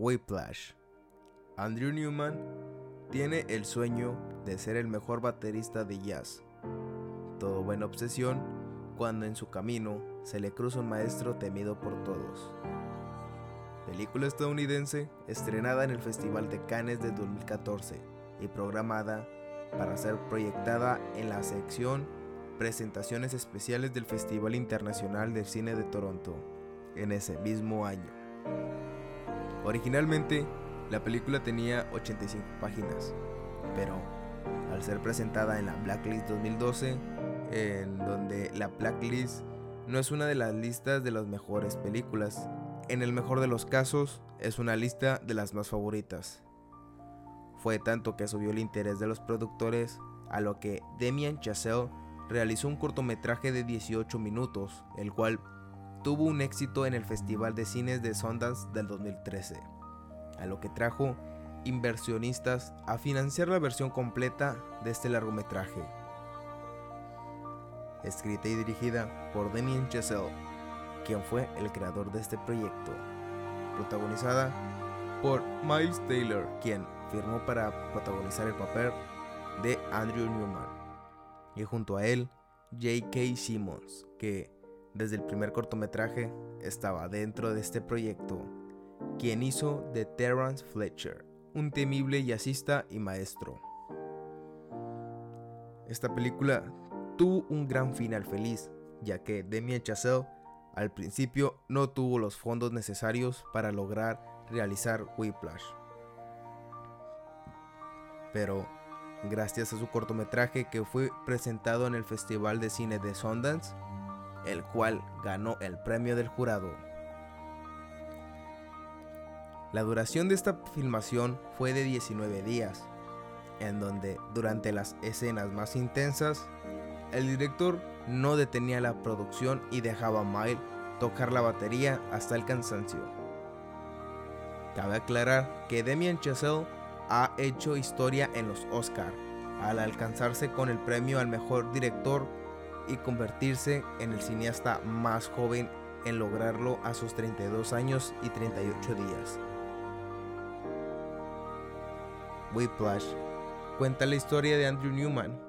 Whiplash. Andrew Newman tiene el sueño de ser el mejor baterista de jazz. Todo buena obsesión cuando en su camino se le cruza un maestro temido por todos. Película estadounidense estrenada en el Festival de Cannes de 2014 y programada para ser proyectada en la sección Presentaciones Especiales del Festival Internacional del Cine de Toronto en ese mismo año. Originalmente, la película tenía 85 páginas, pero al ser presentada en la Blacklist 2012, en donde la Blacklist no es una de las listas de las mejores películas, en el mejor de los casos es una lista de las más favoritas. Fue tanto que subió el interés de los productores a lo que Demian Chazelle realizó un cortometraje de 18 minutos, el cual tuvo un éxito en el Festival de Cines de Sundance del 2013, a lo que trajo inversionistas a financiar la versión completa de este largometraje. Escrita y dirigida por Damien Chazelle, quien fue el creador de este proyecto. Protagonizada por Miles Taylor, quien firmó para protagonizar el papel de Andrew Newman. Y junto a él, J.K. Simmons, que desde el primer cortometraje estaba dentro de este proyecto, quien hizo de Terrence Fletcher, un temible jazzista y maestro. Esta película tuvo un gran final feliz, ya que Demi Chazelle al principio no tuvo los fondos necesarios para lograr realizar Whiplash. Pero gracias a su cortometraje que fue presentado en el Festival de Cine de Sundance, el cual ganó el premio del jurado. La duración de esta filmación fue de 19 días, en donde durante las escenas más intensas, el director no detenía la producción y dejaba a Mile tocar la batería hasta el cansancio. Cabe aclarar que Demian Chazelle ha hecho historia en los Oscar al alcanzarse con el premio al mejor director y convertirse en el cineasta más joven en lograrlo a sus 32 años y 38 días. Whiplash cuenta la historia de Andrew Newman,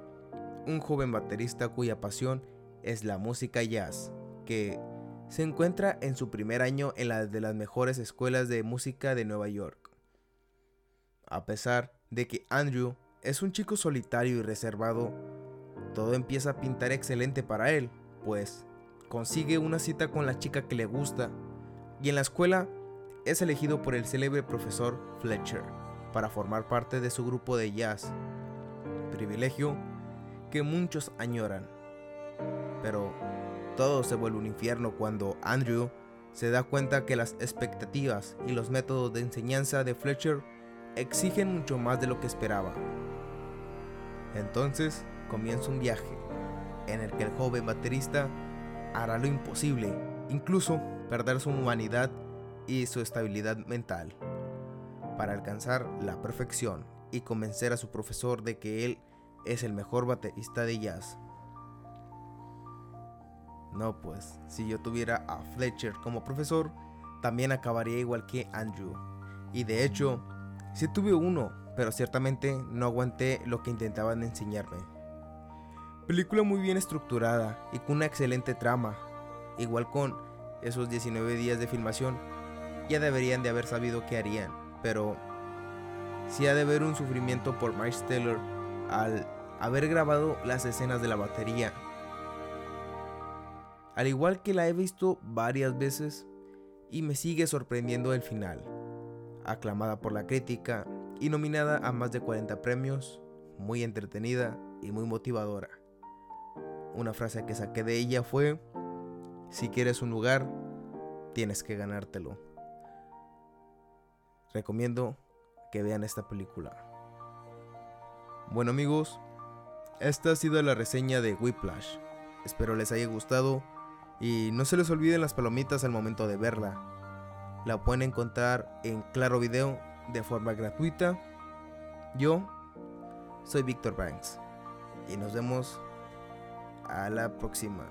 un joven baterista cuya pasión es la música jazz, que se encuentra en su primer año en la de las mejores escuelas de música de Nueva York. A pesar de que Andrew es un chico solitario y reservado, todo empieza a pintar excelente para él, pues consigue una cita con la chica que le gusta y en la escuela es elegido por el célebre profesor Fletcher para formar parte de su grupo de jazz, privilegio que muchos añoran. Pero todo se vuelve un infierno cuando Andrew se da cuenta que las expectativas y los métodos de enseñanza de Fletcher exigen mucho más de lo que esperaba. Entonces comienza un viaje en el que el joven baterista hará lo imposible, incluso perder su humanidad y su estabilidad mental, para alcanzar la perfección y convencer a su profesor de que él es el mejor baterista de jazz. No, pues, si yo tuviera a Fletcher como profesor, también acabaría igual que Andrew. Y de hecho, sí tuve uno, pero ciertamente no aguanté lo que intentaban enseñarme. Película muy bien estructurada y con una excelente trama. Igual con esos 19 días de filmación, ya deberían de haber sabido qué harían, pero sí ha de haber un sufrimiento por Miles Taylor al haber grabado las escenas de la batería. Al igual que la he visto varias veces y me sigue sorprendiendo el final. Aclamada por la crítica y nominada a más de 40 premios, muy entretenida y muy motivadora. Una frase que saqué de ella fue, si quieres un lugar, tienes que ganártelo. Recomiendo que vean esta película. Bueno amigos, esta ha sido la reseña de Whiplash. Espero les haya gustado y no se les olviden las palomitas al momento de verla. La pueden encontrar en Claro Video de forma gratuita. Yo soy Víctor Banks y nos vemos a la próxima.